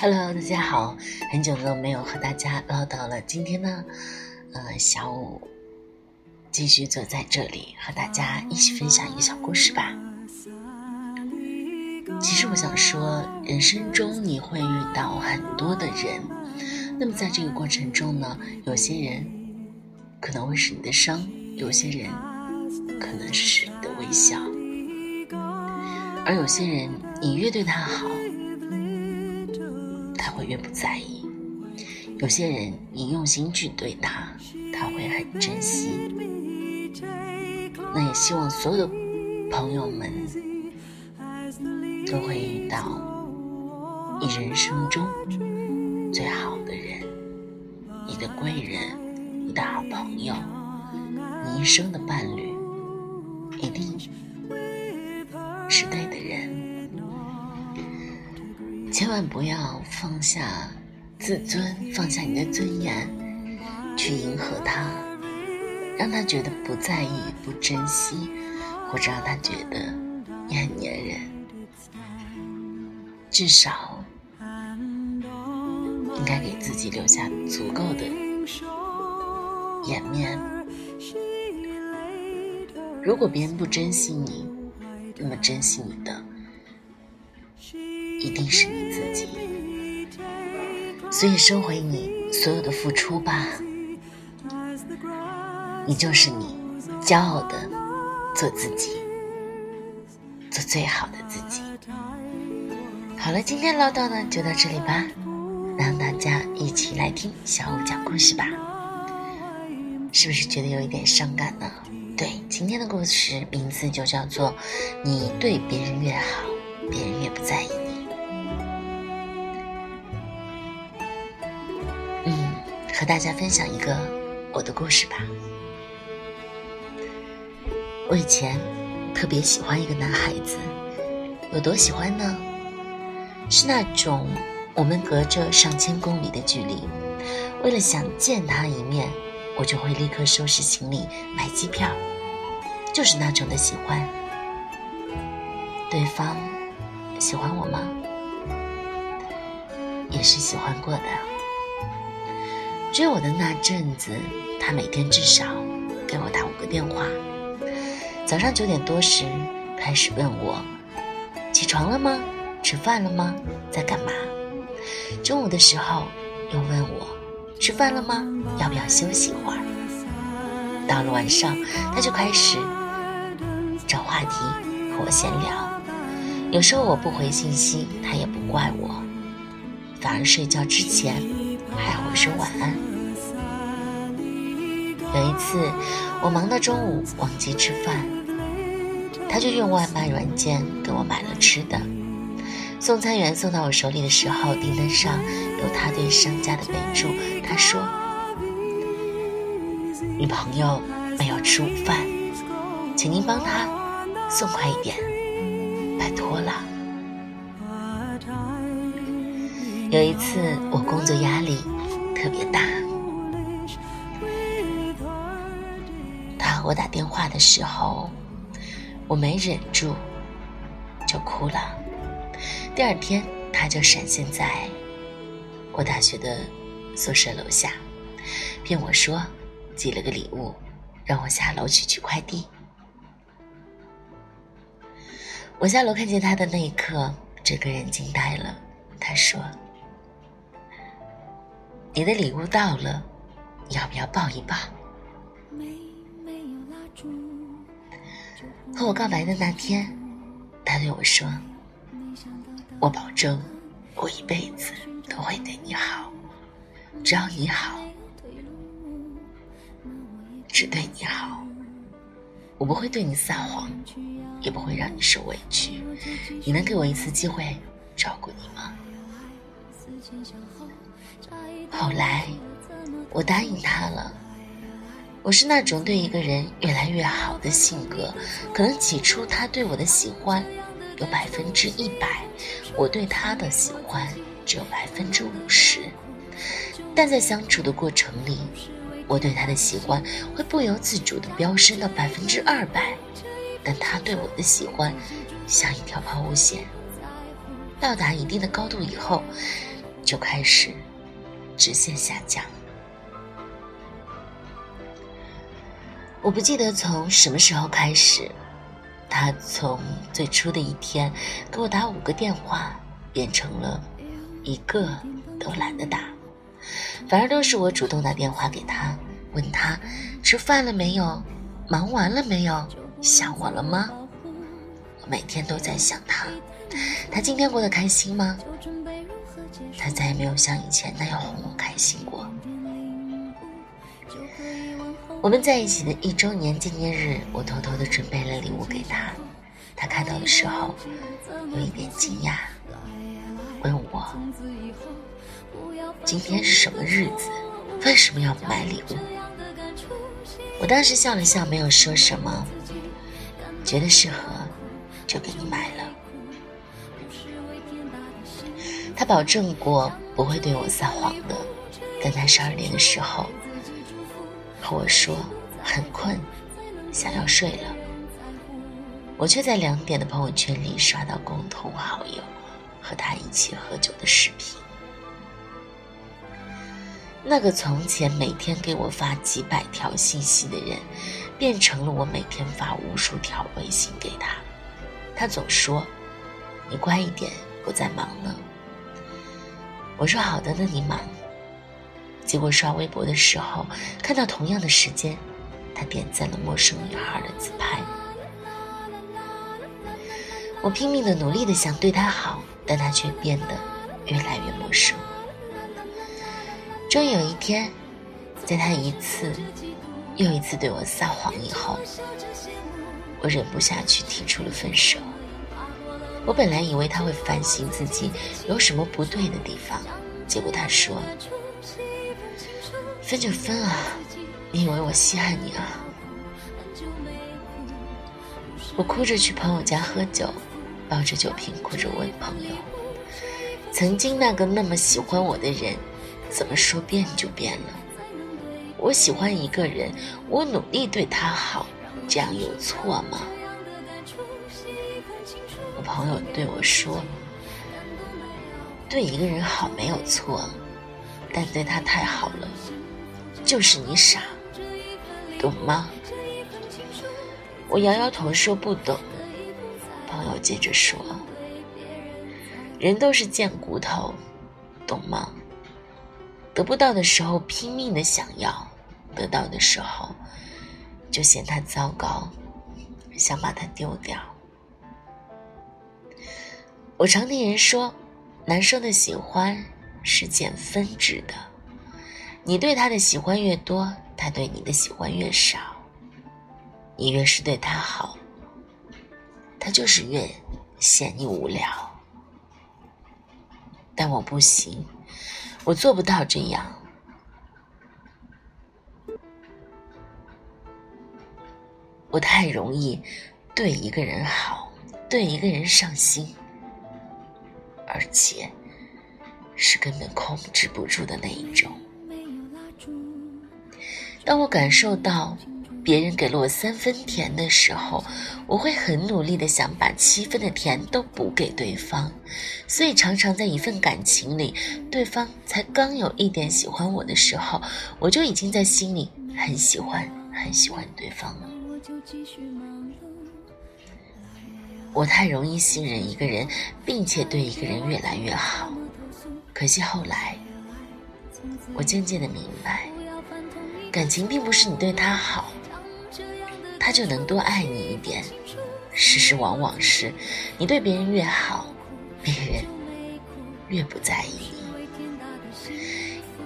Hello，大家好，很久都没有和大家唠叨了。今天呢，呃，小五继续坐在这里和大家一起分享一个小故事吧。其实我想说，人生中你会遇到很多的人，那么在这个过程中呢，有些人可能会是你的伤，有些人可能是你的微笑，而有些人你越对他好。他会越不在意。有些人，你用心去对他，他会很珍惜。那也希望所有的朋友们都会遇到你人生中最好的人，你的贵人，你的好朋友，你一生的伴侣，一定是对的人。千万不要放下自尊，放下你的尊严，去迎合他，让他觉得不在意、不珍惜，或者让他觉得你很粘人。至少应该给自己留下足够的颜面。如果别人不珍惜你，那么珍惜你的。一定是你自己，所以收回你所有的付出吧。你就是你，骄傲的做自己，做最好的自己。好了，今天唠叨呢就到这里吧，让大家一起来听小五讲故事吧。是不是觉得有一点伤感呢？对，今天的故事名字就叫做“你对别人越好，别人越不在意”。大家分享一个我的故事吧。我以前特别喜欢一个男孩子，有多喜欢呢？是那种我们隔着上千公里的距离，为了想见他一面，我就会立刻收拾行李买机票，就是那种的喜欢。对方喜欢我吗？也是喜欢过的。追我的那阵子，他每天至少给我打五个电话。早上九点多时开始问我：“起床了吗？吃饭了吗？在干嘛？”中午的时候又问我：“吃饭了吗？要不要休息一会儿？”到了晚上，他就开始找话题和我闲聊。有时候我不回信息，他也不怪我，反而睡觉之前。还会说晚安。有一次，我忙到中午忘记吃饭，他就用外卖软件给我买了吃的。送餐员送到我手里的时候，订单上有他对商家的备注。他说：“女朋友没有吃午饭，请您帮她送快一点，拜托了。”有一次，我工作压力特别大，他和我打电话的时候，我没忍住就哭了。第二天，他就闪现在我大学的宿舍楼下，骗我说寄了个礼物，让我下楼去取快递。我下楼看见他的那一刻，整个人惊呆了。他说。你的礼物到了，要不要抱一抱？和我告白的那天，他对我说：“我保证，我一辈子都会对你好，只要你好，只对你好，我不会对你撒谎，也不会让你受委屈。你能给我一次机会照顾你吗？”后来，我答应他了。我是那种对一个人越来越好的性格，可能起初他对我的喜欢有百分之一百，我对他的喜欢只有百分之五十。但在相处的过程里，我对他的喜欢会不由自主地飙升到百分之二百，但他对我的喜欢像一条抛物线，到达一定的高度以后。就开始直线下降。我不记得从什么时候开始，他从最初的一天给我打五个电话，变成了一个都懒得打，反而都是我主动打电话给他，问他吃饭了没有，忙完了没有，想我了吗？我每天都在想他，他今天过得开心吗？他再也没有像以前那样哄我开心过。我们在一起的一周年纪念日，我偷偷的准备了礼物给他。他看到的时候，有一点惊讶，问我：“今天是什么日子？为什么要买礼物？”我当时笑了笑，没有说什么，觉得适合，就给你买了。他保证过不会对我撒谎的，但他十二点的时候和我说很困，想要睡了。我却在两点的朋友圈里刷到共同好友和他一起喝酒的视频。那个从前每天给我发几百条信息的人，变成了我每天发无数条微信给他。他总说：“你乖一点，我在忙呢。”我说好的，那你忙。结果刷微博的时候，看到同样的时间，他点赞了陌生女孩的自拍。我拼命的努力的想对他好，但他却变得越来越陌生。终于有一天，在他一次又一次对我撒谎以后，我忍不下去提出了分手。我本来以为他会反省自己有什么不对的地方，结果他说：“分就分啊，你以为我稀罕你啊？”我哭着去朋友家喝酒，抱着酒瓶哭着问朋友：“曾经那个那么喜欢我的人，怎么说变就变了？我喜欢一个人，我努力对他好，这样有错吗？”朋友对我说：“对一个人好没有错，但对他太好了，就是你傻，懂吗？”我摇摇头说：“不懂。”朋友接着说：“人都是贱骨头，懂吗？得不到的时候拼命的想要，得到的时候就嫌他糟糕，想把它丢掉。”我常听人说，男生的喜欢是减分值的，你对他的喜欢越多，他对你的喜欢越少。你越是对他好，他就是越嫌你无聊。但我不行，我做不到这样。我太容易对一个人好，对一个人上心。而且是根本控制不住的那一种。当我感受到别人给了我三分甜的时候，我会很努力的想把七分的甜都补给对方。所以常常在一份感情里，对方才刚有一点喜欢我的时候，我就已经在心里很喜欢很喜欢对方了。我太容易信任一个人，并且对一个人越来越好。可惜后来，我渐渐的明白，感情并不是你对他好，他就能多爱你一点。事实往往是，你对别人越好，别人越不在意你。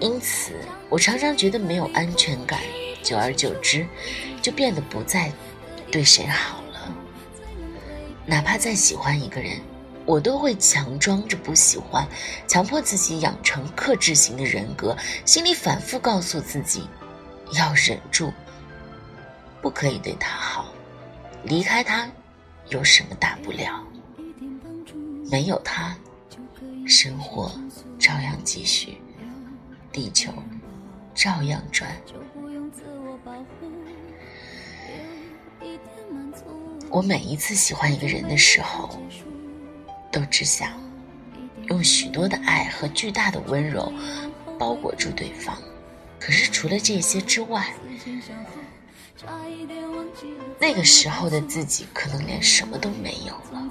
因此，我常常觉得没有安全感，久而久之，就变得不再对谁好。哪怕再喜欢一个人，我都会强装着不喜欢，强迫自己养成克制型的人格，心里反复告诉自己，要忍住，不可以对他好，离开他有什么大不了？没有他，生活照样继续，地球照样转。我每一次喜欢一个人的时候，都只想用许多的爱和巨大的温柔包裹住对方。可是除了这些之外，那个时候的自己可能连什么都没有了。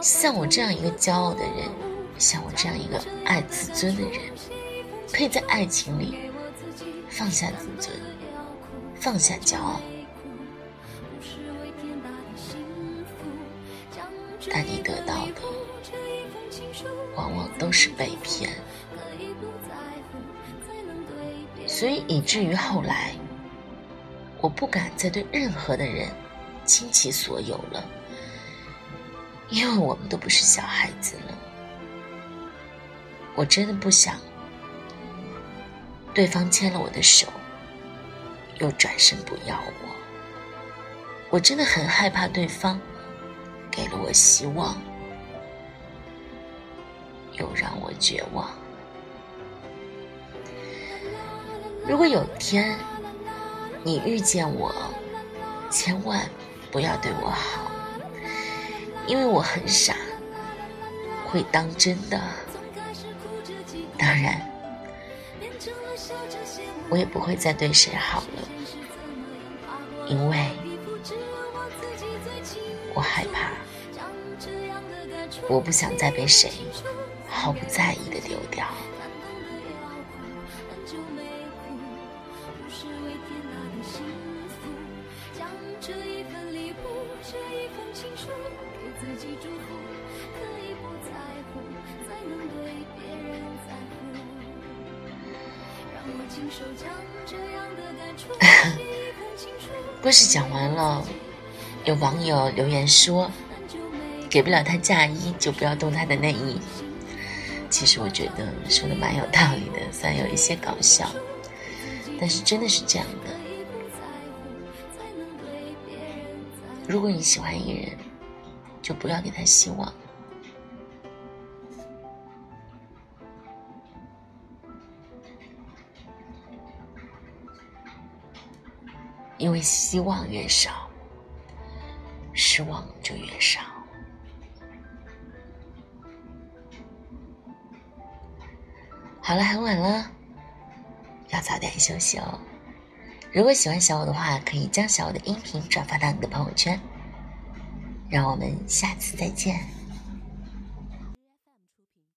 像我这样一个骄傲的人，像我这样一个爱自尊的人，可以在爱情里放下自尊，放下骄傲。但你得到的，往往都是被骗。所以以至于后来，我不敢再对任何的人倾其所有了，因为我们都不是小孩子了。我真的不想对方牵了我的手，又转身不要我。我真的很害怕对方给了我希望，又让我绝望。如果有天你遇见我，千万不要对我好，因为我很傻，会当真的。当然，我也不会再对谁好了，因为我害怕，我不想再被谁毫不在意的丢掉。故事讲完了，有网友留言说：“给不了他嫁衣，就不要动他的内衣。”其实我觉得说的蛮有道理的，虽然有一些搞笑，但是真的是这样的。如果你喜欢一个人，就不要给他希望。因为希望越少，失望就越少。好了，很晚了，要早点休息哦。如果喜欢小五的话，可以将小五的音频转发到你的朋友圈。让我们下次再见。